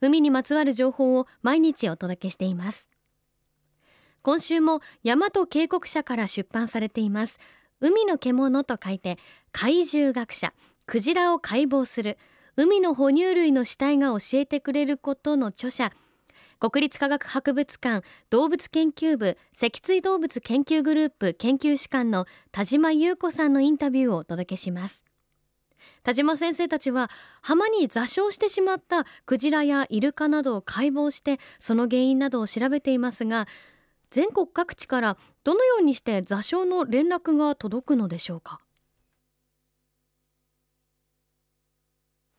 海にまつわる情報を毎日お届けしています。今週も大和警告社から出版されています。海の獣と書いて怪獣学者クジラを解剖する海の哺乳類の死体が教えてくれることの著者国立科学博物館動物研究部脊椎動物研究グループ研究主幹の田島優子さんのインタビューをお届けします。田島先生たちは浜に座礁してしまったクジラやイルカなどを解剖してその原因などを調べていますが全国各地からどのようにして座礁の連絡が届くのでしょうか？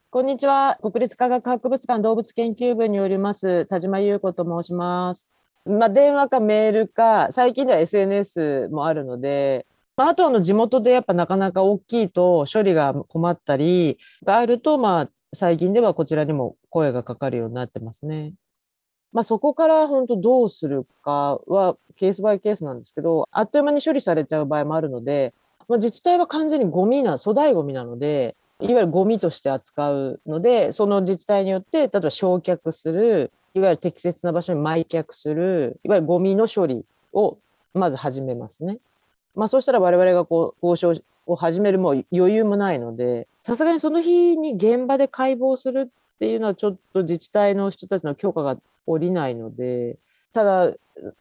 こんにちは。国立科学博物館動物研究部によります田島優子と申します。まあ、電話かメールか最近では SNS もあるのでまあ、あとの地元でやっぱなかなか大きいと処理が困ったりがあると、まあ、最近ではこちらにも声がかかるようになってますね。まあ、そこから本当どうするかはケースバイケースなんですけど、あっという間に処理されちゃう場合もあるので、まあ、自治体は完全にゴミな、粗大ゴミなので、いわゆるゴミとして扱うので、その自治体によって、例えば焼却する、いわゆる適切な場所に埋却する、いわゆるゴミの処理をまず始めますね。まあ、そうしたら我々がこう交渉を始めるもう余裕もないので、さすがにその日に現場で解剖するっていうのはちょっと自治体の人たちの許可が下りないので、ただ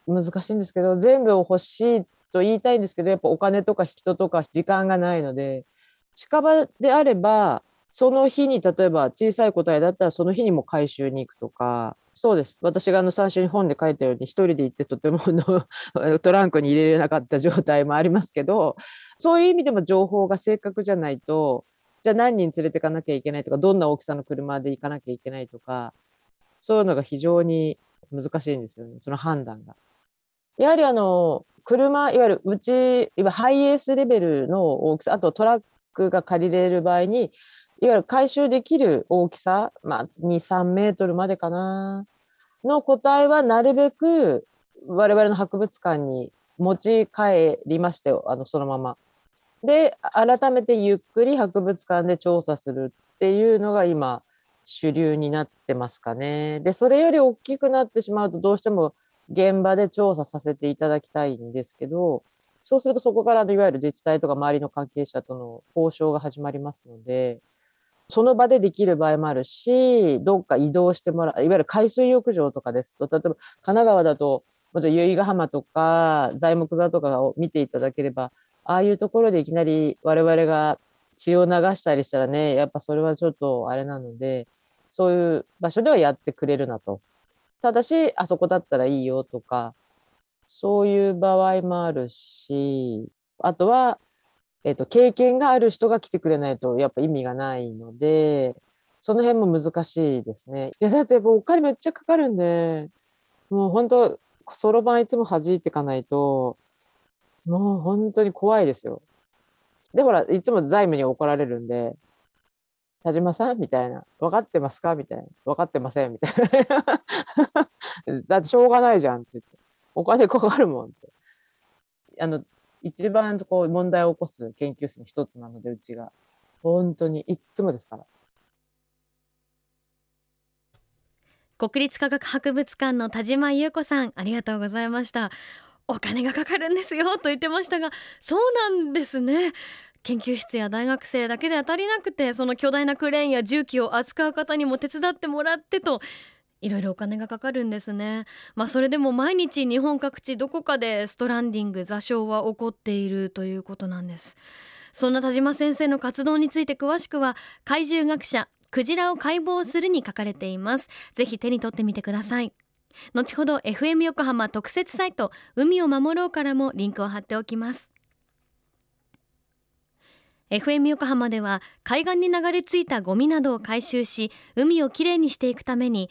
難しいんですけど、全部を欲しいと言いたいんですけど、やっぱお金とか人とか時間がないので、近場であれば、その日に例えば小さい個体だったらその日にも回収に行くとか、そうです。私があの最初に本で書いたように、一人で行ってとても トランクに入れれなかった状態もありますけど、そういう意味でも情報が正確じゃないと、じゃあ何人連れていかなきゃいけないとか、どんな大きさの車で行かなきゃいけないとか、そういうのが非常に難しいんですよね、その判断が。やはりあの、車、いわゆるうち、いわゆるハイエースレベルの大きさ、あとトラックが借りれる場合に、いわゆる回収できる大きさ、まあ、2、3メートルまでかな、の個体はなるべく我々の博物館に持ち帰りましたよ、あの、そのまま。で、改めてゆっくり博物館で調査するっていうのが今、主流になってますかね。で、それより大きくなってしまうと、どうしても現場で調査させていただきたいんですけど、そうするとそこからいわゆる自治体とか周りの関係者との交渉が始まりますので、その場でできる場合もあるし、どっか移動してもらう、いわゆる海水浴場とかですと、例えば神奈川だと、もちろん由比ヶ浜とか材木座とかを見ていただければ、ああいうところでいきなり我々が血を流したりしたらね、やっぱそれはちょっとあれなので、そういう場所ではやってくれるなと。ただし、あそこだったらいいよとか、そういう場合もあるし、あとは、えっ、と、経験がある人が来てくれないとやっぱ意味がないので、その辺も難しいですね。いや、だってやっぱお金めっちゃかかるんで、もう本当、そろばんいつも弾いていかないと、もう本当に怖いですよ。で、ほら、いつも財務に怒られるんで、田島さん？みたいな。分かってますか？みたいな。分かってませんみたいな。だってしょうがないじゃんって言って。お金かかるもんって。あの、一番こう問題を起こす研究室の一つなので、うちが。本当に、いつもですから。国立科学博物館の田島優子さん、ありがとうございました。お金がかかるんですよと言ってましたが、そうなんですね。研究室や大学生だけで当たりなくてその巨大なクレーンや重機を扱う方にも手伝ってもらってといろいろお金がかかるんですね。まあそれでも毎日日本各地どこかでストランディング座礁は起こっているということなんです。そんな田島先生の活動について詳しくは怪獣学者クジラを解剖するに書かれています。ぜひ手に取ってみてください。後ほど FM 横浜特設サイト海を守ろうからもリンクを貼っておきます。FM 横浜では海岸に流れ着いたゴミなどを回収し海をきれいにしていくために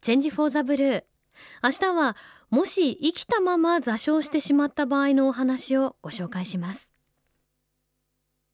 チェンジフォーザブルー。明日はもし生きたまま座礁してしまった場合のお話をご紹介します。